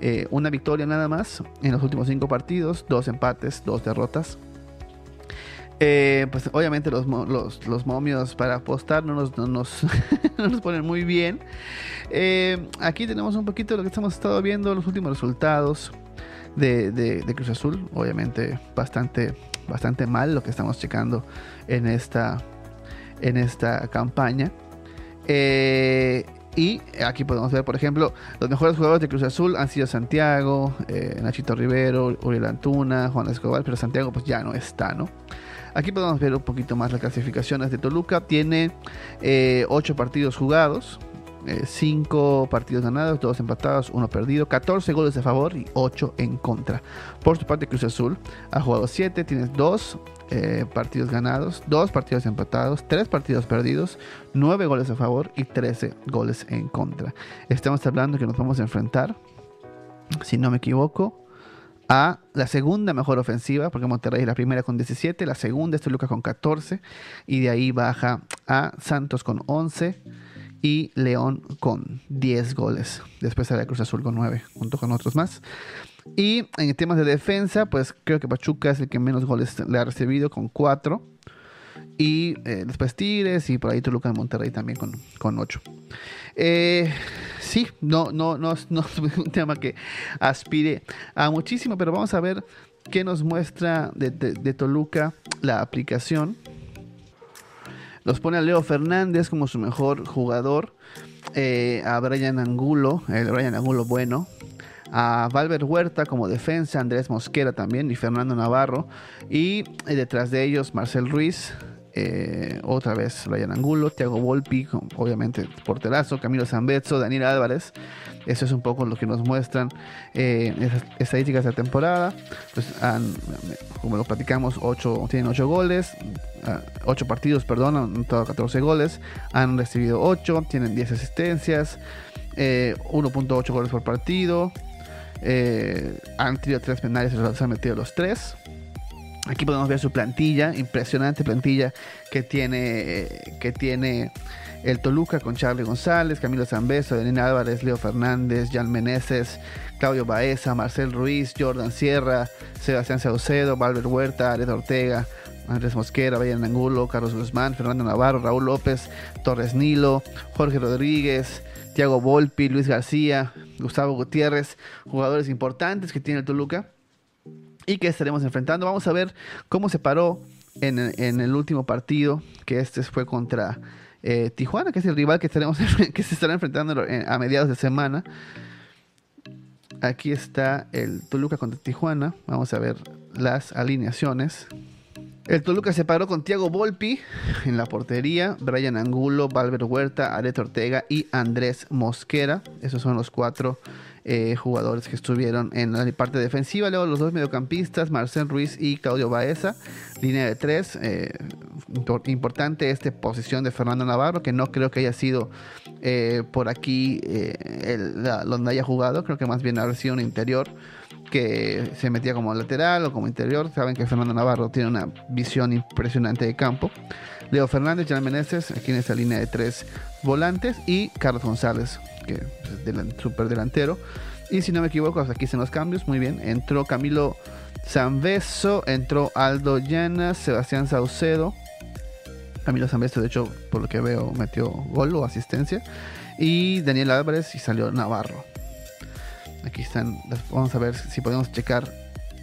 eh, una victoria nada más en los últimos 5 partidos, dos empates, dos derrotas. Eh, pues obviamente los, los, momios para apostar no nos, no nos, [laughs] nos ponen muy bien. aquí tenemos un poquito lo que estamos estado viendo, los últimos resultados de, de Cruz Azul. Obviamente bastante bastante mal lo que estamos checando en esta, en esta campaña. Eh, Y aquí podemos ver, por ejemplo, los mejores jugadores de Cruz Azul han sido Santiago, eh, Nachito Rivero, Uriel Antuna, Juan Escobar, pero Santiago pues ya no está, ¿no? Aquí podemos ver un poquito más las clasificaciones de Toluca. Tiene 8 eh, partidos jugados, 5 eh, partidos ganados, 2 empatados, 1 perdido, 14 goles de favor y 8 en contra. Por su parte, Cruz Azul ha jugado 7, tiene 2 eh, partidos ganados, 2 partidos empatados, 3 partidos perdidos, 9 goles a favor y 13 goles en contra. Estamos hablando que nos vamos a enfrentar, si no me equivoco, a la segunda mejor ofensiva, porque Monterrey es la primera con 17, la segunda es Toluca con 14, y de ahí baja a Santos con 11 y León con 10 goles. Después sale Cruz Azul con 9, junto con otros más. Y en temas de defensa, pues creo que Pachuca es el que menos goles le ha recibido con 4. Y eh, después Tigres y por ahí Toluca Monterrey también con, con 8. Eh, sí, no, no, no, no [laughs] es un tema que aspire a muchísimo, pero vamos a ver qué nos muestra de, de Toluca la aplicación. Los pone a Leo Fernández como su mejor jugador. Eh, a Brian Angulo, el Brian Angulo bueno. A Valver Huerta como defensa, Andrés Mosquera también y Fernando Navarro. Y eh, detrás de ellos Marcel Ruiz, eh, otra vez Ryan Angulo, Thiago Volpi, obviamente porterazo, Camilo Zambezzo, Daniel Álvarez. Eso es un poco lo que nos muestran eh, esas estadísticas de la temporada. Pues como lo platicamos, ocho, tienen 8 goles, 8 ah, partidos, perdón, han dado 14 goles, han recibido 8, tienen 10 asistencias, 1.8 eh, goles por partido. han tenido 3 penales, se han metido los 3. Aquí podemos ver su plantilla, impresionante plantilla que tiene, que tiene el Toluca con Charlie González, Camilo Zambeso, Denis Álvarez, Leo Fernández, Jan Meneses, Claudio Baeza, Marcel Ruiz, Jordan Sierra, Sebastián Saucedo, Valver Huerta, Ares Ortega, Andrés Mosquera, Brian Angulo, Carlos Guzmán, Fernando Navarro, Raúl López, Torres Nilo, Jorge Rodríguez, Tiago Volpi, Luis García, Gustavo Gutiérrez, jugadores importantes que tiene el Toluca y que estaremos enfrentando. Vamos a ver cómo se paró en, el último partido, que este fue contra eh, Tijuana, que es el rival que, estaremos, [laughs] que se estará enfrentando a mediados de semana. Aquí está el Toluca contra Tijuana. Vamos a ver las alineaciones. El Toluca se paró con Tiago Volpi en la portería, Brian Angulo, Valver Huerta, Aret Ortega y Andrés Mosquera. Esos son los cuatro eh, jugadores que estuvieron en la parte defensiva. Luego los dos mediocampistas, Marcel Ruiz y Claudio Baeza. Línea de tres. Eh, importante esta posición de Fernando Navarro, que no creo que haya sido eh, por aquí donde haya jugado. Creo que más bien ha sido un interior que se metía como lateral o como interior. Saben que Fernando Navarro tiene una visión impresionante de campo. Leo Fernández, Jan Meneses, aquí en esta línea de tres volantes, y Carlos González, que es del, super delantero. Y si no me equivoco, aquí están los cambios, muy bien. Entró Camilo Zambeso, entró Aldo Llanas, Sebastián Saucedo. Camilo Zambeso, de hecho, por lo que veo, metió gol o asistencia. Y Daniel Álvarez y salió Navarro. Aquí están, vamos a ver si podemos checar.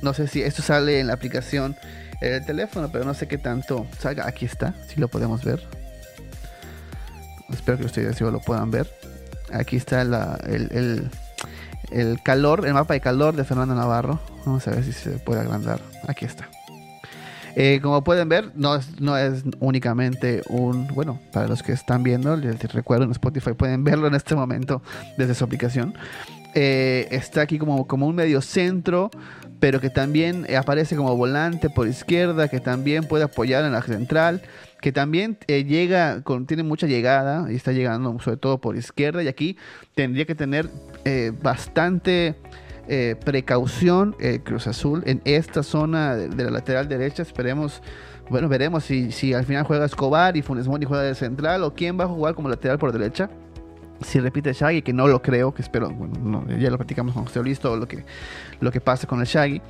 No sé si esto sale en la aplicación el teléfono, pero no sé qué tanto salga. Aquí está, si lo podemos ver. Espero que ustedes lo puedan ver. Aquí está el, calor, el mapa de calor de Fernando Navarro. Vamos a ver si se puede agrandar. Aquí está. Eh, como pueden ver, no es, no es únicamente un, bueno, para los que están viendo, les recuerdo en Spotify, pueden [laughs] verlo en este momento desde su aplicación. Eh, está aquí como, como un medio centro pero que también aparece como volante por izquierda, que también puede apoyar en la central, que también eh, llega, con, tiene mucha llegada y está llegando sobre todo por izquierda y aquí tendría que tener bastante eh, precaución Cruz Azul en esta zona de, la lateral derecha. Esperemos, bueno, veremos si, al final juega Escobar y Funes Mori juega de central o quién va a jugar como lateral por derecha si repite Shaggy, que no lo creo, que espero, bueno, ya lo platicamos con José listo lo que, lo que pasa con el Shaggy.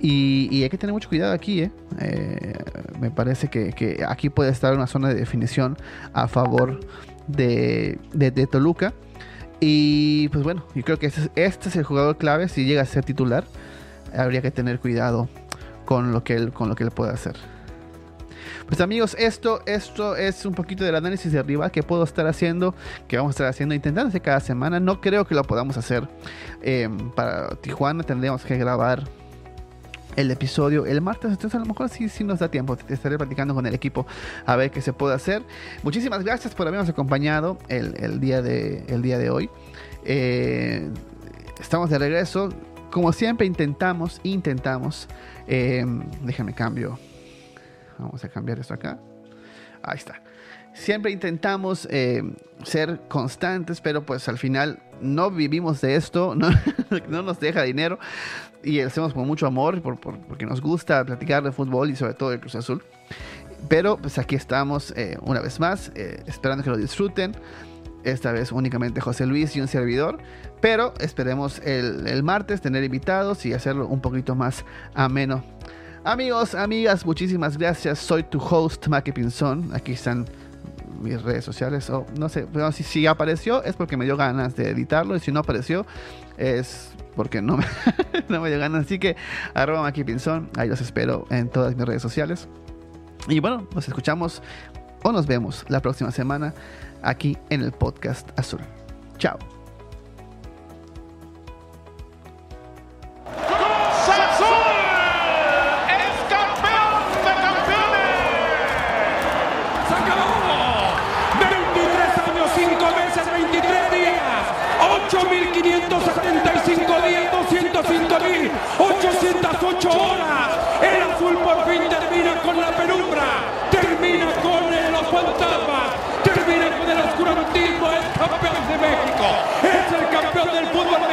Y, hay que tener mucho cuidado aquí, ¿eh? eh me parece que, aquí puede estar una zona de definición a favor de, Toluca. Y pues bueno, yo creo que este, este, es el jugador clave. Si llega a ser titular, habría que tener cuidado con lo que él, con lo que él puede hacer. Pues amigos, esto, esto es un poquito del análisis de rival que puedo estar haciendo, que vamos a estar haciendo, intentando hacer cada semana. No creo que lo podamos hacer em, para Tijuana, tendríamos que grabar el episodio el martes. Entonces, a lo mejor sí, sí nos da tiempo. Estaré platicando con el equipo a ver qué se puede hacer. Muchísimas gracias por habernos acompañado el, día, de, el día de hoy. Eh, estamos de regreso. Como siempre, intentamos, intentamos. Eh, déjame cambio. Vamos a cambiar esto acá. Ahí está. Siempre intentamos eh, ser constantes, pero pues al final no vivimos de esto, [laughs] no, no nos deja dinero y lo hacemos con mucho amor porque nos gusta platicar de fútbol y sobre todo de Cruz Azul. Pero pues aquí estamos eh, una vez más, eh, esperando que lo disfruten. Esta vez únicamente José Luis y un servidor. Pero esperemos el, el martes tener invitados y hacerlo un poquito más ameno. Amigos, amigas, muchísimas gracias. Soy tu host, Maki Pinzón. Aquí están mis redes sociales. O no sé, si, si apareció es porque me dio ganas de editarlo. Y si no apareció es porque no me, [laughs] no me dio ganas. Así que arroba Maki Pinzón. Ahí los espero en todas mis redes sociales. Y bueno, nos escuchamos o nos vemos la próxima semana aquí en el podcast azul. Chao.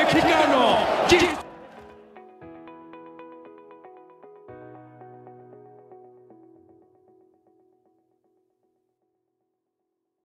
Mexicano.